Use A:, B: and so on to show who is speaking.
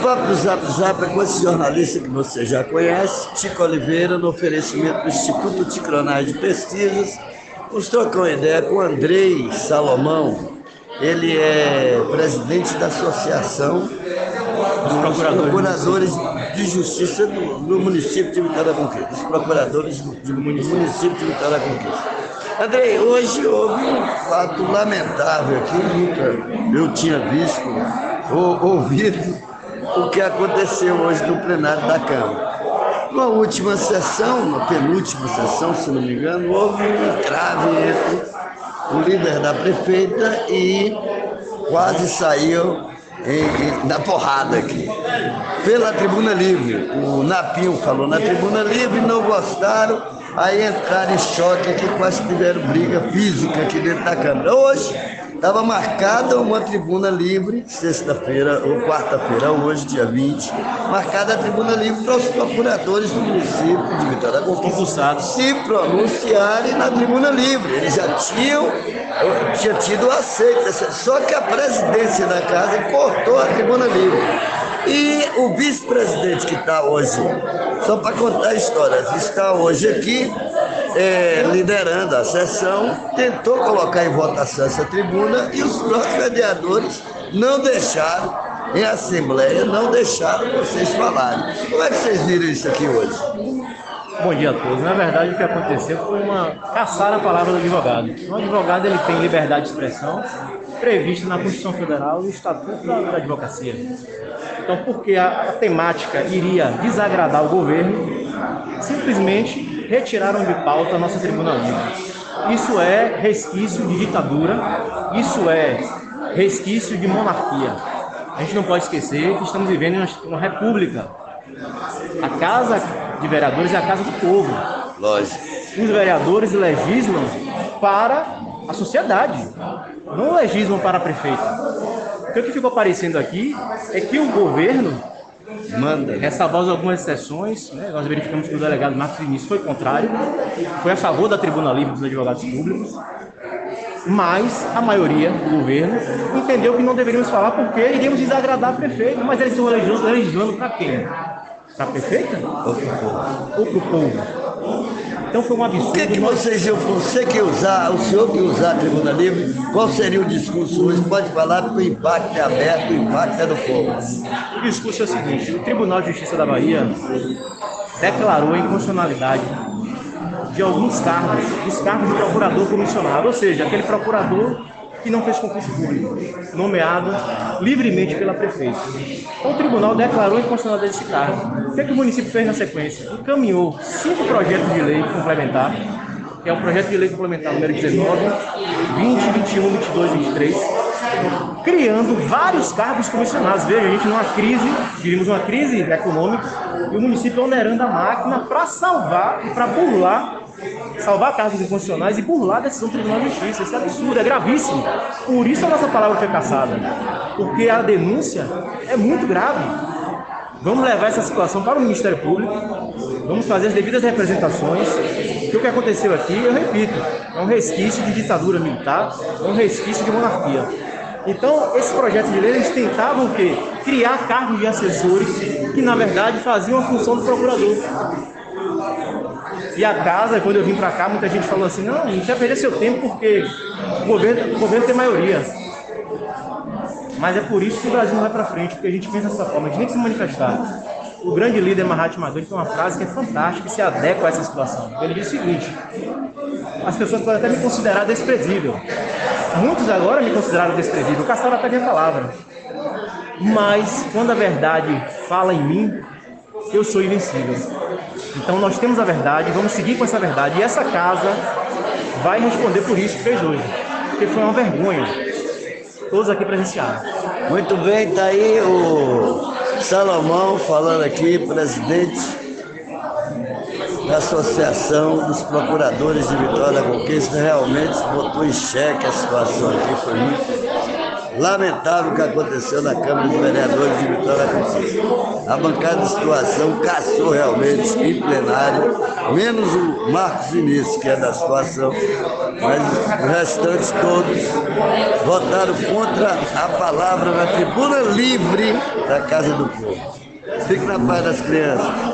A: do Zap Zap é com esse jornalista que você já conhece, Tico Oliveira, no oferecimento do Instituto Ticronais de Pesquisas. Vamos trocar uma ideia com Andrei Salomão. Ele é presidente da Associação dos Procuradores, procuradores de Justiça do, do, município de Vitória da Conquista. Dos procuradores do, do município de Vitória da Conquista. Andrei, hoje houve um fato lamentável aqui, nunca eu tinha visto ou ouvido o que aconteceu hoje no plenário da Câmara. Na última sessão, na penúltima sessão, se não me engano, houve um entrave entre o líder da prefeita e quase saiu em, em, na porrada aqui. Pela tribuna livre. O Napinho falou na tribuna livre, não gostaram, aí entraram em choque aqui, quase tiveram briga física aqui dentro da Câmara. Hoje, Estava marcada uma tribuna livre, sexta-feira ou quarta-feira, hoje, dia 20, marcada a tribuna livre para os procuradores do município de Vitória da Conquista se pronunciarem na tribuna livre. Eles já tinham, tinha tido aceita, só que a presidência da casa cortou a tribuna livre. E o vice-presidente que está hoje, só para contar histórias, está hoje aqui é, liderando a sessão, tentou colocar em votação essa tribuna e os próprios vereadores não deixaram, em assembleia, não deixaram vocês falarem. Como é que vocês viram isso aqui hoje?
B: Bom dia a todos. Na verdade, o que aconteceu foi uma caçar a palavra do advogado. O advogado ele tem liberdade de expressão prevista na Constituição Federal e o Estatuto da, da Advocacia. Então, porque a, a temática iria desagradar o governo, simplesmente retiraram de pauta a nossa tribuna livre. Isso é resquício de ditadura, isso é resquício de monarquia. A gente não pode esquecer que estamos vivendo em uma república. A Casa de Vereadores é a casa do povo.
A: Lógico.
B: Os vereadores legislam para a sociedade, não legislam para a prefeita. O que ficou aparecendo aqui é que o governo manda. Ressalvadas algumas exceções, né? nós verificamos que o delegado Marcos Vinícius foi contrário, foi a favor da Tribuna Livre dos Advogados Públicos, mas a maioria do governo entendeu que não deveríamos falar porque iríamos desagradar a prefeito, mas eles estão legislando para quem? Para a prefeita? Ou para o povo? Então foi um absurdo. O
A: que, que vocês iam, você que usar, o senhor que usar a tribuna livre, qual seria o discurso hoje? Pode falar porque o impacto é aberto, o impacto é do povo.
B: O discurso é o seguinte, o Tribunal de Justiça da Bahia declarou a inconstitucionalidade de alguns cargos, os cargos de procurador comissionado, ou seja, aquele procurador que não fez concurso público, nomeado livremente pela prefeita. Então, o tribunal declarou inconstitucionalidade desse cargo. O que, é que o município fez na sequência? Encaminhou cinco projetos de lei complementar, que é o projeto de lei complementar número 19, 20, 21, 22 e 23, criando vários cargos comissionados. Veja, a gente numa crise, vivemos uma crise econômica, e o município onerando a máquina para salvar e para burlar salvar cargos inconstitucionais e burlar a decisão do Tribunal de Justiça. Isso é absurdo, é gravíssimo. Por isso a nossa palavra foi caçada. Porque a denúncia é muito grave. Vamos levar essa situação para o Ministério Público, vamos fazer as devidas representações. Que o que aconteceu aqui, eu repito, é um resquício de ditadura militar, é um resquício de monarquia. Então, esse projeto de lei, eles tentavam o quê? Criar cargos de assessores que, na verdade, faziam a função do procurador. E a casa, quando eu vim para cá, muita gente falou assim, não, não quer perder seu tempo porque o governo, o governo tem maioria. Mas é por isso que o Brasil não vai para frente, porque a gente pensa dessa forma, a gente nem se manifestar. O grande líder Mahatma Gandhi tem uma frase que é fantástica e se adequa a essa situação. Ele diz o seguinte: as pessoas podem até me considerar desprezível. Muitos agora me consideraram desprezível, caçaram até minha palavra. Mas quando a verdade fala em mim, eu sou invencível. Então nós temos a verdade, vamos seguir com essa verdade. E essa casa vai responder por isso que fez hoje. Porque foi uma vergonha. Todos aqui presenciaram.
A: Muito bem, tá aí o Salomão falando aqui, presidente da Associação dos Procuradores de Vitória da Conquista. Realmente botou em xeque a situação aqui, foi muito lamentável o que aconteceu na Câmara dos Vereadores de Vitória da Conquista. A bancada de situação caçou realmente em plenário, menos o Marcos Vinícius, que é da situação, mas os restantes todos votaram contra a palavra na tribuna livre da Casa do Povo. Fique na paz das crianças.